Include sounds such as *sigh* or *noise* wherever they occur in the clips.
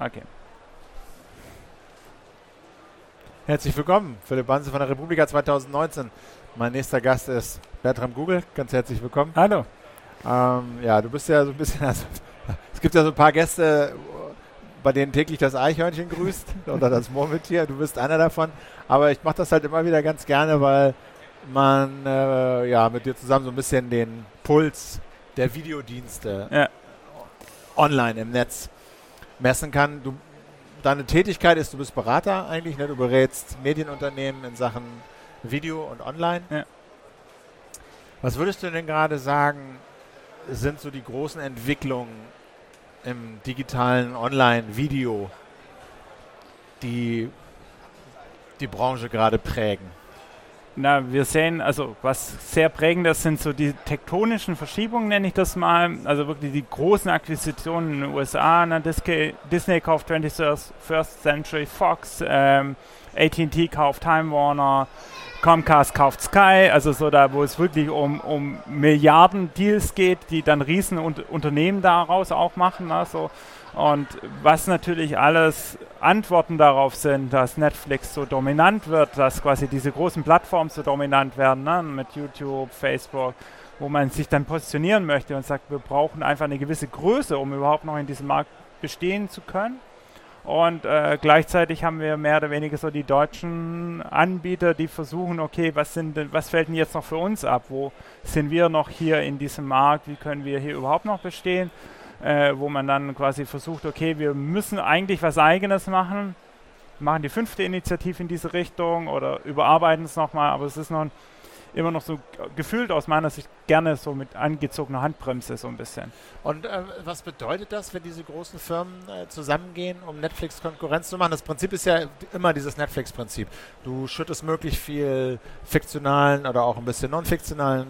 Okay. Herzlich willkommen, Philipp Banse von der Republika 2019. Mein nächster Gast ist Bertram Google. Ganz herzlich willkommen. Hallo. Ähm, ja, du bist ja so ein bisschen, *laughs* also, es gibt ja so ein paar Gäste, bei denen täglich das Eichhörnchen grüßt *laughs* oder das Murmeltier. Du bist einer davon. Aber ich mache das halt immer wieder ganz gerne, weil man äh, ja mit dir zusammen so ein bisschen den Puls der Videodienste ja. online im Netz messen kann. Du, deine Tätigkeit ist, du bist Berater eigentlich, ne? du berätst Medienunternehmen in Sachen Video und Online. Ja. Was würdest du denn gerade sagen, sind so die großen Entwicklungen im digitalen Online-Video, die die Branche gerade prägen? Na, wir sehen, also was sehr prägend ist, sind so die tektonischen Verschiebungen, nenne ich das mal. Also wirklich die großen Akquisitionen in den USA. Na, Disney, kauft 21st Century Fox, ähm, AT&T kauft Time Warner, Comcast kauft Sky, also so da, wo es wirklich um, um Milliarden-Deals geht, die dann riesen Unternehmen daraus auch machen. Also, und was natürlich alles Antworten darauf sind, dass Netflix so dominant wird, dass quasi diese großen Plattformen so dominant werden, ne, mit YouTube, Facebook, wo man sich dann positionieren möchte und sagt, wir brauchen einfach eine gewisse Größe, um überhaupt noch in diesem Markt bestehen zu können. Und äh, gleichzeitig haben wir mehr oder weniger so die deutschen Anbieter, die versuchen, okay, was, sind was fällt denn jetzt noch für uns ab? Wo sind wir noch hier in diesem Markt? Wie können wir hier überhaupt noch bestehen? Äh, wo man dann quasi versucht, okay, wir müssen eigentlich was Eigenes machen, machen die fünfte Initiative in diese Richtung oder überarbeiten es nochmal, aber es ist noch ein immer noch so gefühlt aus meiner Sicht gerne so mit angezogener Handbremse so ein bisschen. Und äh, was bedeutet das, wenn diese großen Firmen äh, zusammengehen, um Netflix Konkurrenz zu machen? Das Prinzip ist ja immer dieses Netflix-Prinzip. Du schüttest möglichst viel fiktionalen oder auch ein bisschen non-fiktionalen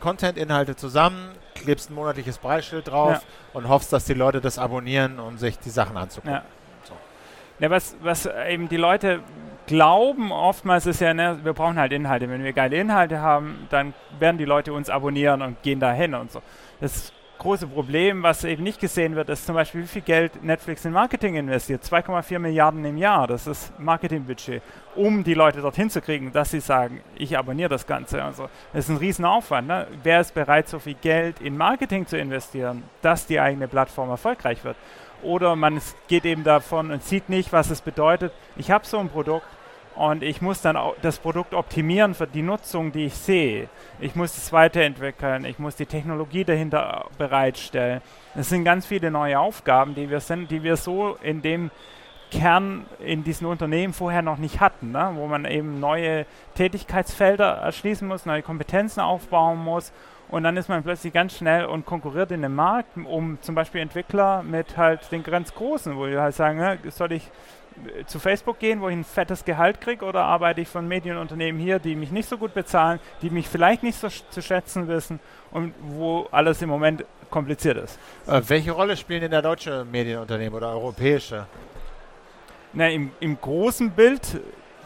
Content-Inhalte zusammen, klebst ein monatliches Preisschild drauf ja. und hoffst, dass die Leute das abonnieren, um sich die Sachen anzugucken. Ja. So. Ja, was, was eben die Leute glauben oftmals ist ja, ne, wir brauchen halt Inhalte. Wenn wir geile Inhalte haben, dann werden die Leute uns abonnieren und gehen dahin und so. Das große Problem, was eben nicht gesehen wird, ist zum Beispiel, wie viel Geld Netflix in Marketing investiert. 2,4 Milliarden im Jahr, das ist Marketingbudget, um die Leute dorthin zu kriegen, dass sie sagen, ich abonniere das Ganze. Also, das ist ein Riesenaufwand. Ne? Wer ist bereit, so viel Geld in Marketing zu investieren, dass die eigene Plattform erfolgreich wird? Oder man geht eben davon und sieht nicht, was es bedeutet. Ich habe so ein Produkt und ich muss dann das Produkt optimieren für die Nutzung, die ich sehe. Ich muss es weiterentwickeln, ich muss die Technologie dahinter bereitstellen. Es sind ganz viele neue Aufgaben, die wir, sind, die wir so in dem Kern in diesen Unternehmen vorher noch nicht hatten, ne? wo man eben neue Tätigkeitsfelder erschließen muss, neue Kompetenzen aufbauen muss und dann ist man plötzlich ganz schnell und konkurriert in dem Markt um zum Beispiel Entwickler mit halt den ganz Großen, wo wir halt sagen, ne, soll ich äh, zu Facebook gehen, wo ich ein fettes Gehalt kriege, oder arbeite ich von Medienunternehmen hier, die mich nicht so gut bezahlen, die mich vielleicht nicht so zu schätzen wissen und wo alles im Moment kompliziert ist. Äh, welche Rolle spielen denn da deutsche Medienunternehmen oder europäische? Na, im, im großen Bild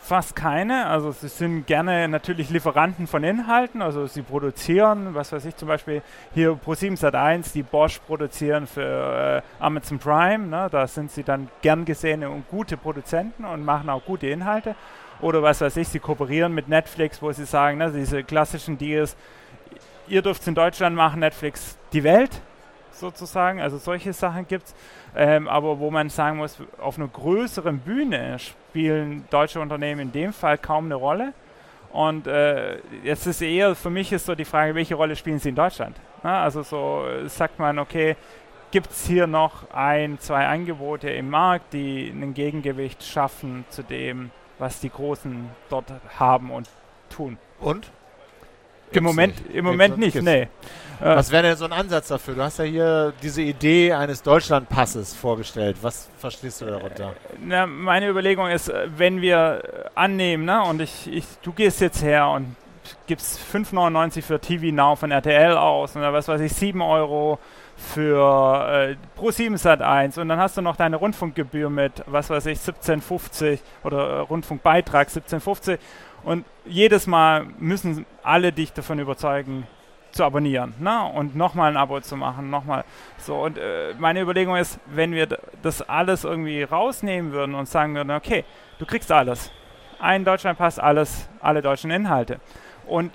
fast keine. Also sie sind gerne natürlich Lieferanten von Inhalten. Also sie produzieren, was weiß ich, zum Beispiel hier Pro7 Sat1, die Bosch produzieren für äh, Amazon Prime. Ne? Da sind sie dann gern gesehene und gute Produzenten und machen auch gute Inhalte. Oder was weiß ich, sie kooperieren mit Netflix, wo sie sagen, ne, diese klassischen Deals, ihr dürft es in Deutschland machen, Netflix die Welt sozusagen. Also solche Sachen gibt es. Ähm, aber wo man sagen muss, auf einer größeren Bühne spielen deutsche Unternehmen in dem Fall kaum eine Rolle. Und äh, jetzt ist eher, für mich ist so die Frage, welche Rolle spielen sie in Deutschland? Na, also so sagt man, okay, gibt es hier noch ein, zwei Angebote im Markt, die ein Gegengewicht schaffen zu dem, was die Großen dort haben und tun. Und? Im Moment, im Moment nicht, nee. Äh, Was wäre denn so ein Ansatz dafür? Du hast ja hier diese Idee eines Deutschlandpasses vorgestellt. Was verstehst du darunter? Na, meine Überlegung ist, wenn wir annehmen, ne, und ich, ich, du gehst jetzt her und gibst 5,99 für TV Now von RTL aus oder was weiß ich, 7 Euro für äh, Pro 7 Sat 1 und dann hast du noch deine Rundfunkgebühr mit, was weiß ich, 17,50 oder äh, Rundfunkbeitrag 17,50 und jedes Mal müssen alle dich davon überzeugen, zu abonnieren ne? und nochmal ein Abo zu machen, nochmal so. Und äh, meine Überlegung ist, wenn wir das alles irgendwie rausnehmen würden und sagen würden, okay, du kriegst alles. Ein Deutschlandpass, alles, alle deutschen Inhalte. Und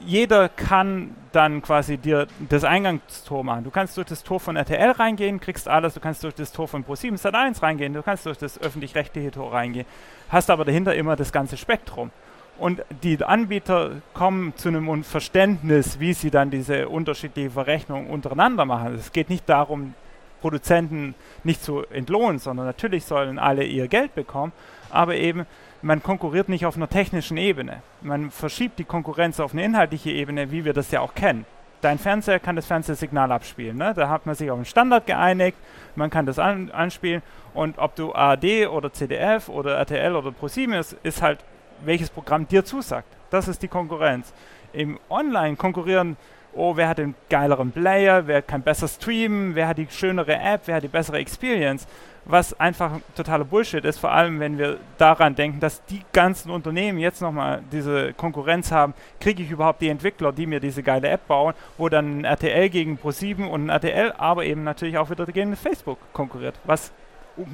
jeder kann dann quasi dir das Eingangstor machen. Du kannst durch das Tor von RTL reingehen, kriegst alles. Du kannst durch das Tor von Pro7 Sat1 reingehen. Du kannst durch das öffentlich-rechtliche Tor reingehen. Hast aber dahinter immer das ganze Spektrum. Und die Anbieter kommen zu einem Verständnis, wie sie dann diese unterschiedliche Verrechnung untereinander machen. Es geht nicht darum, Produzenten nicht zu entlohnen, sondern natürlich sollen alle ihr Geld bekommen, aber eben man konkurriert nicht auf einer technischen Ebene. Man verschiebt die Konkurrenz auf eine inhaltliche Ebene, wie wir das ja auch kennen. Dein Fernseher kann das Fernsehsignal abspielen. Ne? Da hat man sich auf einen Standard geeinigt, man kann das an, anspielen und ob du ARD oder CDF oder RTL oder ProSieben ist, ist halt, welches Programm dir zusagt. Das ist die Konkurrenz. Im Online konkurrieren oh, wer hat den geileren Player, wer kann besser streamen, wer hat die schönere App, wer hat die bessere Experience, was einfach totaler Bullshit ist, vor allem wenn wir daran denken, dass die ganzen Unternehmen jetzt nochmal diese Konkurrenz haben, kriege ich überhaupt die Entwickler, die mir diese geile App bauen, wo dann ein RTL gegen Pro7 und ein RTL, aber eben natürlich auch wieder gegen Facebook konkurriert, was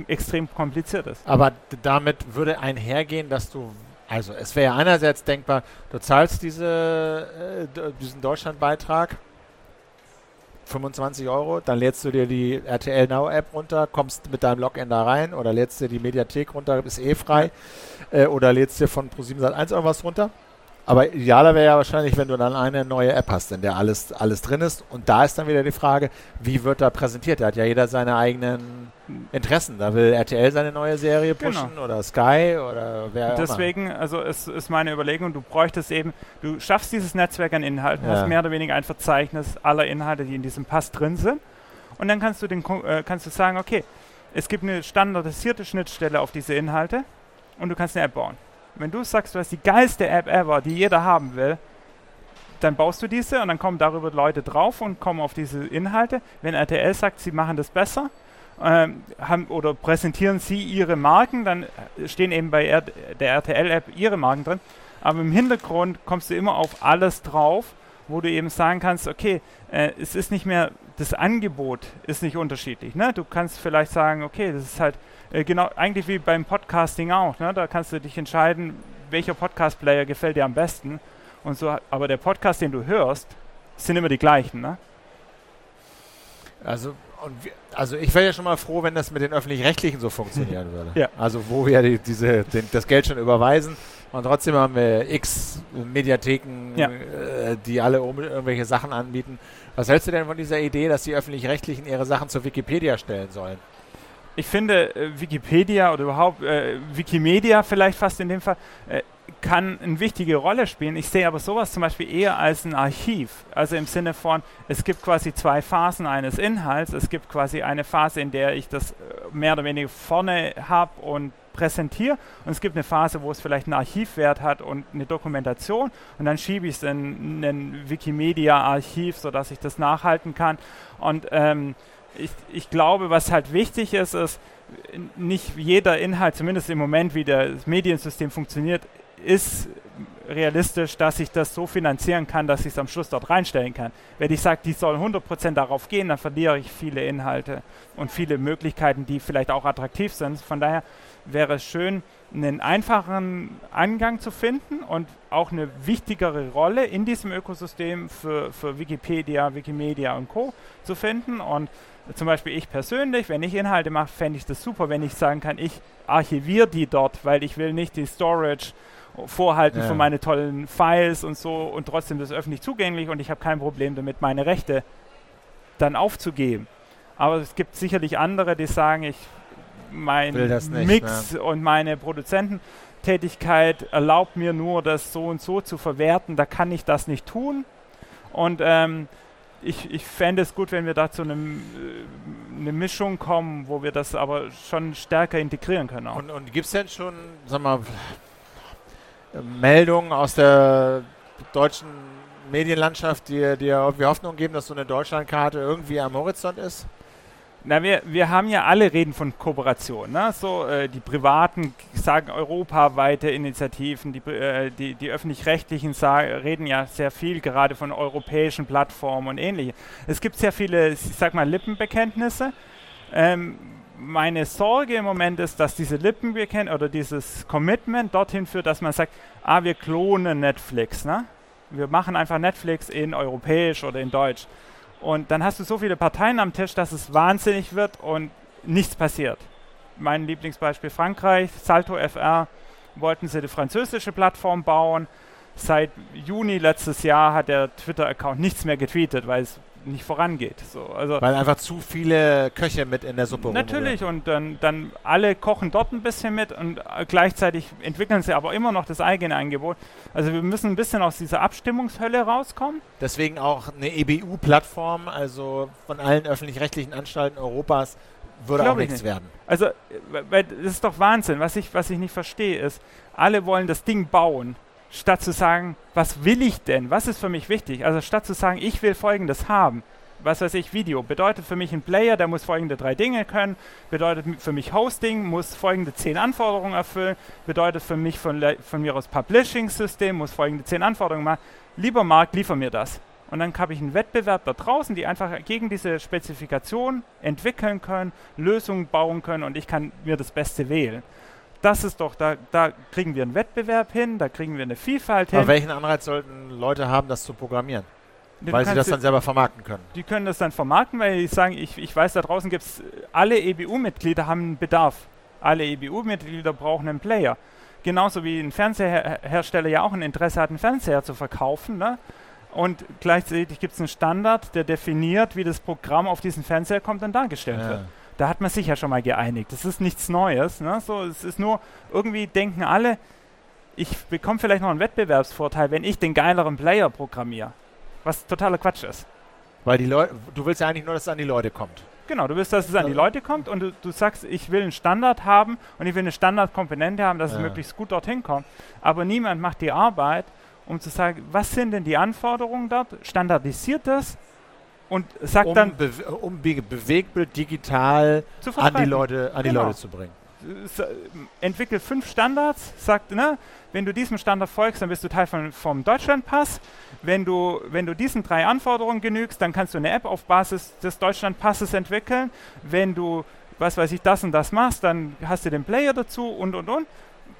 extrem kompliziert ist. Aber damit würde einhergehen, dass du also es wäre einerseits denkbar, du zahlst diese, äh, diesen Deutschlandbeitrag, 25 Euro, dann lädst du dir die RTL Now App runter, kommst mit deinem Login da rein oder lädst dir die Mediathek runter, ist eh frei, äh, oder lädst dir von Pro7 Sat1 irgendwas runter aber idealer wäre ja wahrscheinlich, wenn du dann eine neue App hast, in der alles, alles drin ist. Und da ist dann wieder die Frage, wie wird da präsentiert? Da hat ja jeder seine eigenen Interessen. Da will RTL seine neue Serie pushen genau. oder Sky oder wer auch Deswegen, immer. also es ist meine Überlegung, du bräuchtest eben, du schaffst dieses Netzwerk an Inhalten, ja. hast mehr oder weniger ein Verzeichnis aller Inhalte, die in diesem Pass drin sind. Und dann kannst du, den, äh, kannst du sagen, okay, es gibt eine standardisierte Schnittstelle auf diese Inhalte und du kannst eine App bauen. Wenn du sagst, du hast die geilste App ever, die jeder haben will, dann baust du diese und dann kommen darüber Leute drauf und kommen auf diese Inhalte. Wenn RTL sagt, sie machen das besser ähm, haben, oder präsentieren sie ihre Marken, dann stehen eben bei R der RTL-App ihre Marken drin. Aber im Hintergrund kommst du immer auf alles drauf, wo du eben sagen kannst, okay, äh, es ist nicht mehr, das Angebot ist nicht unterschiedlich. Ne? Du kannst vielleicht sagen, okay, das ist halt äh, genau, eigentlich wie beim Podcasting auch. Ne? Da kannst du dich entscheiden, welcher Podcast-Player gefällt dir am besten. Und so, aber der Podcast, den du hörst, sind immer die gleichen. Ne? Also, wir, also ich wäre ja schon mal froh, wenn das mit den öffentlich-rechtlichen so funktionieren *laughs* würde. Ja. Also wo wir die, diese, den, das Geld schon überweisen und trotzdem haben wir x Mediatheken, ja. äh, die alle um, irgendwelche Sachen anbieten. Was hältst du denn von dieser Idee, dass die öffentlich-rechtlichen ihre Sachen zur Wikipedia stellen sollen? ich finde, äh, Wikipedia oder überhaupt äh, Wikimedia vielleicht fast in dem Fall äh, kann eine wichtige Rolle spielen. Ich sehe aber sowas zum Beispiel eher als ein Archiv. Also im Sinne von, es gibt quasi zwei Phasen eines Inhalts. Es gibt quasi eine Phase, in der ich das äh, mehr oder weniger vorne habe und präsentiere. Und es gibt eine Phase, wo es vielleicht einen Archivwert hat und eine Dokumentation. Und dann schiebe ich es in ein Wikimedia-Archiv, sodass ich das nachhalten kann. Und ähm, ich, ich glaube, was halt wichtig ist, ist, nicht jeder Inhalt, zumindest im Moment, wie das Mediensystem funktioniert, ist realistisch, dass ich das so finanzieren kann, dass ich es am Schluss dort reinstellen kann. Wenn ich sage, die sollen 100% darauf gehen, dann verliere ich viele Inhalte und viele Möglichkeiten, die vielleicht auch attraktiv sind. Von daher wäre es schön, einen einfachen Angang zu finden und auch eine wichtigere Rolle in diesem Ökosystem für, für Wikipedia, Wikimedia und Co. zu finden. Und zum Beispiel ich persönlich, wenn ich Inhalte mache, fände ich das super, wenn ich sagen kann, ich archiviere die dort, weil ich will nicht die Storage vorhalten ja. für meine tollen Files und so und trotzdem das öffentlich zugänglich und ich habe kein Problem damit, meine Rechte dann aufzugeben. Aber es gibt sicherlich andere, die sagen, ich mein nicht, Mix ne? und meine Produzententätigkeit erlaubt mir nur, das so und so zu verwerten. Da kann ich das nicht tun. Und ähm, ich, ich fände es gut, wenn wir da zu einem, äh, eine Mischung kommen, wo wir das aber schon stärker integrieren können. Auch. Und, und gibt es denn schon, sag mal, Meldungen aus der deutschen Medienlandschaft, die dir irgendwie Hoffnung geben, dass so eine Deutschlandkarte irgendwie am Horizont ist? Na, wir, wir haben ja alle reden von Kooperation. Ne? So, äh, die Privaten sagen europaweite Initiativen, die, äh, die, die Öffentlich-Rechtlichen reden ja sehr viel gerade von europäischen Plattformen und ähnlichem. Es gibt sehr viele, ich sag mal, Lippenbekenntnisse. Ähm, meine Sorge im Moment ist, dass diese Lippenbekenntnis oder dieses Commitment dorthin führt, dass man sagt, ah, wir klonen Netflix. Ne? Wir machen einfach Netflix in europäisch oder in deutsch. Und dann hast du so viele Parteien am Tisch, dass es wahnsinnig wird und nichts passiert. Mein Lieblingsbeispiel Frankreich, Salto FR, wollten sie die französische Plattform bauen. Seit Juni letztes Jahr hat der Twitter-Account nichts mehr getweetet, weil es nicht vorangeht. So, also Weil einfach zu viele Köche mit in der Suppe Natürlich, rumrühren. und dann, dann alle kochen dort ein bisschen mit und äh, gleichzeitig entwickeln sie aber immer noch das eigene Angebot. Also wir müssen ein bisschen aus dieser Abstimmungshölle rauskommen. Deswegen auch eine EBU-Plattform, also von allen öffentlich-rechtlichen Anstalten Europas, würde Glaub auch nichts werden. Also, weil, das ist doch Wahnsinn. Was ich, was ich nicht verstehe, ist, alle wollen das Ding bauen statt zu sagen, was will ich denn? Was ist für mich wichtig? Also statt zu sagen, ich will Folgendes haben, was weiß ich, Video, bedeutet für mich ein Player, der muss folgende drei Dinge können, bedeutet für mich Hosting, muss folgende zehn Anforderungen erfüllen, bedeutet für mich von, von mir aus Publishing-System, muss folgende zehn Anforderungen machen. Lieber Markt, liefer mir das. Und dann habe ich einen Wettbewerb da draußen, die einfach gegen diese Spezifikation entwickeln können, Lösungen bauen können und ich kann mir das Beste wählen das ist doch, da, da kriegen wir einen Wettbewerb hin, da kriegen wir eine Vielfalt hin. Aber welchen Anreiz sollten Leute haben, das zu programmieren? Du weil sie das dann selber vermarkten können. Die können das dann vermarkten, weil die sagen, ich, ich weiß, da draußen gibt es, alle EBU-Mitglieder haben einen Bedarf. Alle EBU-Mitglieder brauchen einen Player. Genauso wie ein Fernsehersteller ja auch ein Interesse hat, einen Fernseher zu verkaufen. Ne? Und gleichzeitig gibt es einen Standard, der definiert, wie das Programm auf diesen Fernseher kommt und dargestellt ja. wird da hat man sich ja schon mal geeinigt. Das ist nichts Neues. Ne? So, es ist nur, irgendwie denken alle, ich bekomme vielleicht noch einen Wettbewerbsvorteil, wenn ich den geileren Player programmiere. Was totaler Quatsch ist. Weil die Leute, du willst ja eigentlich nur, dass es an die Leute kommt. Genau, du willst, dass es an die Leute kommt und du, du sagst, ich will einen Standard haben und ich will eine Standardkomponente haben, dass ja. es möglichst gut dorthin kommt. Aber niemand macht die Arbeit, um zu sagen, was sind denn die Anforderungen dort, standardisiert das und sagt um dann, Be um Be Bewegtbild digital an die Leute, an die genau. Leute zu bringen. Entwickelt fünf Standards, sagt, ne, wenn du diesem Standard folgst, dann bist du Teil von, vom Deutschlandpass. Wenn du, wenn du diesen drei Anforderungen genügst, dann kannst du eine App auf Basis des Deutschlandpasses entwickeln. Wenn du, was weiß ich, das und das machst, dann hast du den Player dazu und und und.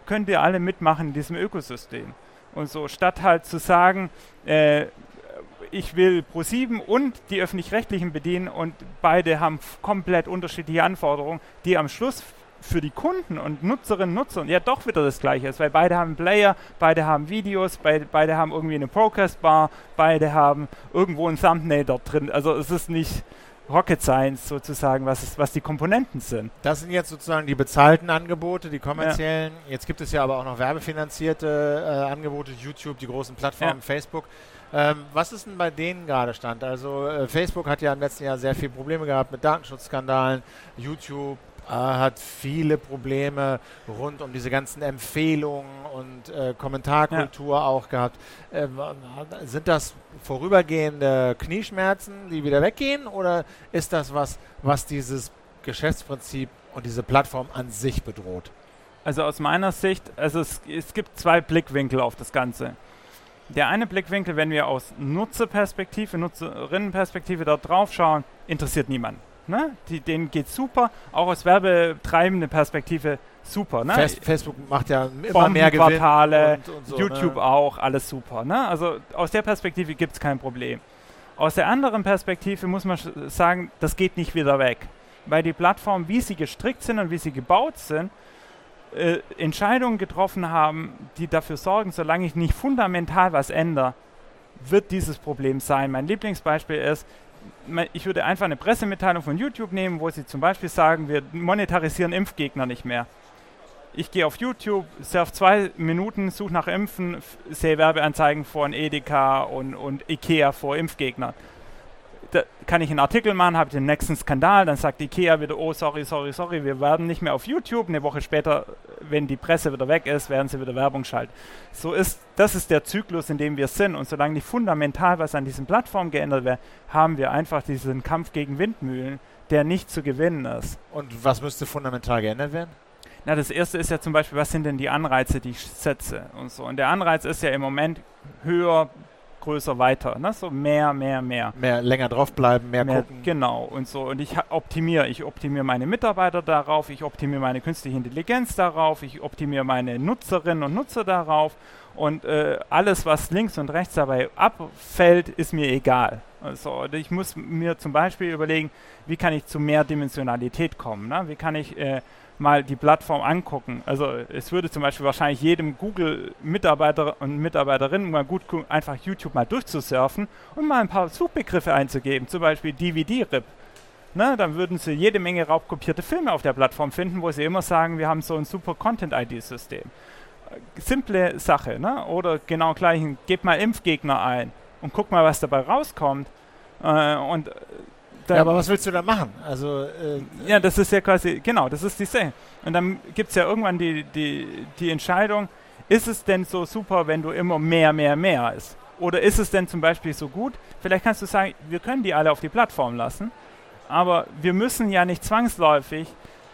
Könnt ihr alle mitmachen in diesem Ökosystem. Und so, statt halt zu sagen, äh, ich will Pro7 und die öffentlich-rechtlichen bedienen und beide haben komplett unterschiedliche Anforderungen, die am Schluss für die Kunden und Nutzerinnen und Nutzer ja doch wieder das gleiche ist, weil beide haben Player, beide haben Videos, beide, beide haben irgendwie eine Procast-Bar, beide haben irgendwo ein Thumbnail dort drin. Also es ist nicht Rocket Science sozusagen, was, ist, was die Komponenten sind. Das sind jetzt sozusagen die bezahlten Angebote, die kommerziellen. Ja. Jetzt gibt es ja aber auch noch werbefinanzierte äh, Angebote, YouTube, die großen Plattformen, ja. Facebook. Ähm, was ist denn bei denen gerade Stand? Also äh, Facebook hat ja im letzten Jahr sehr viele Probleme gehabt mit Datenschutzskandalen. YouTube äh, hat viele Probleme rund um diese ganzen Empfehlungen und äh, Kommentarkultur ja. auch gehabt. Ähm, sind das vorübergehende Knieschmerzen, die wieder weggehen? Oder ist das was, was dieses Geschäftsprinzip und diese Plattform an sich bedroht? Also aus meiner Sicht, also es, es gibt zwei Blickwinkel auf das Ganze. Der eine Blickwinkel, wenn wir aus Nutzerperspektive, Nutzerinnenperspektive dort drauf schauen, interessiert niemanden. Ne? Die, denen geht super, auch aus werbetreibender Perspektive super. Ne? Facebook macht ja immer mehr Gewinn. Und, und so, YouTube ne? auch, alles super. Ne? Also aus der Perspektive gibt es kein Problem. Aus der anderen Perspektive muss man sagen, das geht nicht wieder weg. Weil die Plattformen, wie sie gestrickt sind und wie sie gebaut sind, äh, Entscheidungen getroffen haben, die dafür sorgen, solange ich nicht fundamental was ändere, wird dieses Problem sein. Mein Lieblingsbeispiel ist, ich würde einfach eine Pressemitteilung von YouTube nehmen, wo sie zum Beispiel sagen, wir monetarisieren Impfgegner nicht mehr. Ich gehe auf YouTube, surf zwei Minuten, suche nach Impfen, sehe Werbeanzeigen von Edeka und, und Ikea vor Impfgegnern da kann ich einen Artikel machen, habe den nächsten Skandal, dann sagt Ikea wieder, oh sorry, sorry, sorry, wir werden nicht mehr auf YouTube. Eine Woche später wenn die Presse wieder weg ist, werden sie wieder Werbung schalten. So ist, das ist der Zyklus, in dem wir sind. Und solange nicht fundamental was an diesen Plattformen geändert wird, haben wir einfach diesen Kampf gegen Windmühlen, der nicht zu gewinnen ist. Und was müsste fundamental geändert werden? Na, das erste ist ja zum Beispiel, was sind denn die Anreize, die ich setze und so. Und der Anreiz ist ja im Moment höher, größer, weiter. Ne? So mehr, mehr, mehr. Mehr länger draufbleiben, mehr, mehr gucken. Genau und so. Und ich optimiere. Ich optimiere meine Mitarbeiter darauf, ich optimiere meine künstliche Intelligenz darauf, ich optimiere meine Nutzerinnen und Nutzer darauf. Und äh, alles, was links und rechts dabei abfällt, ist mir egal. Also ich muss mir zum Beispiel überlegen, wie kann ich zu mehr Dimensionalität kommen? Ne? Wie kann ich äh, mal die Plattform angucken. Also es würde zum Beispiel wahrscheinlich jedem Google-Mitarbeiter und Mitarbeiterin mal gut einfach YouTube mal durchzusurfen und mal ein paar Suchbegriffe einzugeben, zum Beispiel DVD-RIP. Ne, dann würden sie jede Menge raubkopierte Filme auf der Plattform finden, wo sie immer sagen, wir haben so ein super Content-ID-System. Simple Sache, ne? Oder genau gleich, gebt mal Impfgegner ein und guck mal, was dabei rauskommt. Äh, und ja, aber was willst du da machen? Also äh, ja, das ist ja quasi genau, das ist die Sache. Und dann gibt es ja irgendwann die, die, die Entscheidung: Ist es denn so super, wenn du immer mehr, mehr, mehr ist? Oder ist es denn zum Beispiel so gut? Vielleicht kannst du sagen, wir können die alle auf die Plattform lassen, aber wir müssen ja nicht zwangsläufig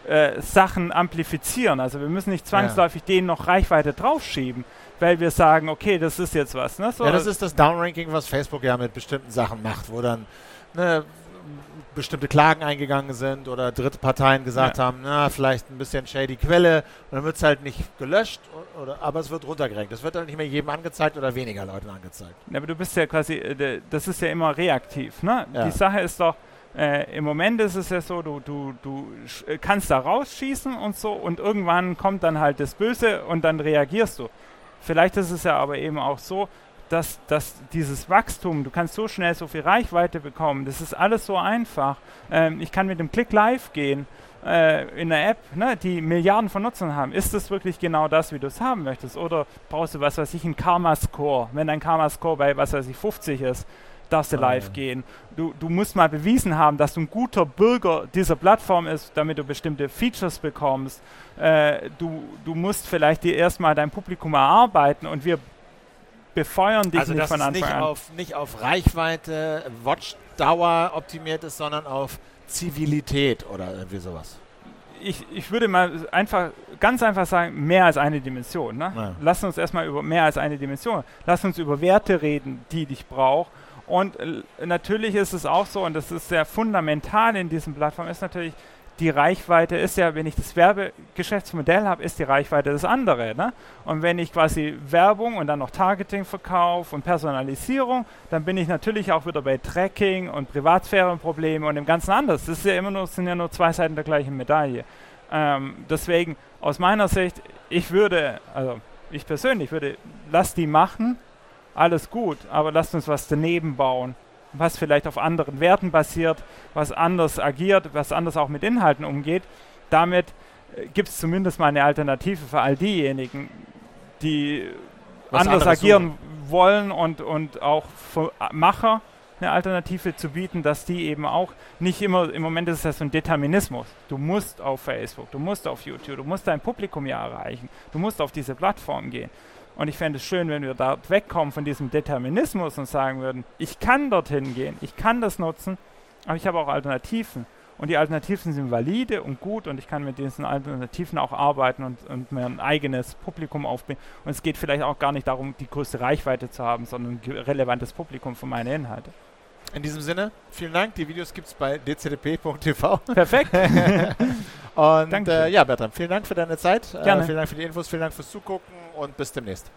äh, Sachen amplifizieren. Also wir müssen nicht zwangsläufig ja. denen noch Reichweite draufschieben, weil wir sagen, okay, das ist jetzt was. Ne? So ja, das ist das Downranking, was Facebook ja mit bestimmten Sachen macht, wo dann ne, bestimmte Klagen eingegangen sind oder dritte Parteien gesagt ja. haben, na, vielleicht ein bisschen shady Quelle und dann wird es halt nicht gelöscht, oder, aber es wird runtergerenkt. Es wird dann nicht mehr jedem angezeigt oder weniger Leuten angezeigt. Ja, aber du bist ja quasi, äh, das ist ja immer reaktiv. Ne? Ja. Die Sache ist doch, äh, im Moment ist es ja so, du, du, du äh, kannst da rausschießen und so und irgendwann kommt dann halt das Böse und dann reagierst du. Vielleicht ist es ja aber eben auch so, dass, dass dieses Wachstum, du kannst so schnell so viel Reichweite bekommen, das ist alles so einfach. Ähm, ich kann mit dem Klick live gehen äh, in einer App, ne, die Milliarden von Nutzern haben. Ist das wirklich genau das, wie du es haben möchtest? Oder brauchst du, was weiß ich, einen Karma-Score? Wenn dein Karma-Score bei, was weiß ich, 50 ist, darfst du ah, live ja. gehen. Du, du musst mal bewiesen haben, dass du ein guter Bürger dieser Plattform ist, damit du bestimmte Features bekommst. Äh, du, du musst vielleicht dir erstmal dein Publikum erarbeiten und wir befeuern dich also nicht von Anfang nicht an. Auf, nicht auf Reichweite, Watchdauer optimiert ist, sondern auf Zivilität oder irgendwie sowas. Ich, ich würde mal einfach, ganz einfach sagen, mehr als eine Dimension. Ne? Ja. Lass uns erstmal über mehr als eine Dimension. Lass uns über Werte reden, die dich braucht. Und äh, natürlich ist es auch so, und das ist sehr fundamental in diesen Plattformen, ist natürlich, die Reichweite ist ja, wenn ich das Werbegeschäftsmodell habe, ist die Reichweite das andere. Ne? Und wenn ich quasi Werbung und dann noch Targeting verkaufe und Personalisierung, dann bin ich natürlich auch wieder bei Tracking und Privatsphärenproblemen und dem Ganzen anders. Das ist ja immer nur, sind ja nur zwei Seiten der gleichen Medaille. Ähm, deswegen, aus meiner Sicht, ich würde, also ich persönlich würde, lass die machen, alles gut, aber lasst uns was daneben bauen was vielleicht auf anderen Werten basiert, was anders agiert, was anders auch mit Inhalten umgeht. Damit äh, gibt es zumindest mal eine Alternative für all diejenigen, die was anders agieren suchen. wollen und, und auch für Macher eine Alternative zu bieten, dass die eben auch nicht immer, im Moment ist ja so ein Determinismus. Du musst auf Facebook, du musst auf YouTube, du musst dein Publikum ja erreichen, du musst auf diese Plattform gehen. Und ich fände es schön, wenn wir dort wegkommen von diesem Determinismus und sagen würden, ich kann dorthin gehen, ich kann das nutzen, aber ich habe auch Alternativen. Und die Alternativen sind valide und gut und ich kann mit diesen Alternativen auch arbeiten und, und mir ein eigenes Publikum aufbauen. Und es geht vielleicht auch gar nicht darum, die größte Reichweite zu haben, sondern ein relevantes Publikum für meine Inhalte. In diesem Sinne, vielen Dank. Die Videos gibt es bei dcdp.tv. Perfekt. *laughs* und äh, ja, Bertram, vielen Dank für deine Zeit. Äh, vielen Dank für die Infos, vielen Dank fürs Zugucken und bis demnächst.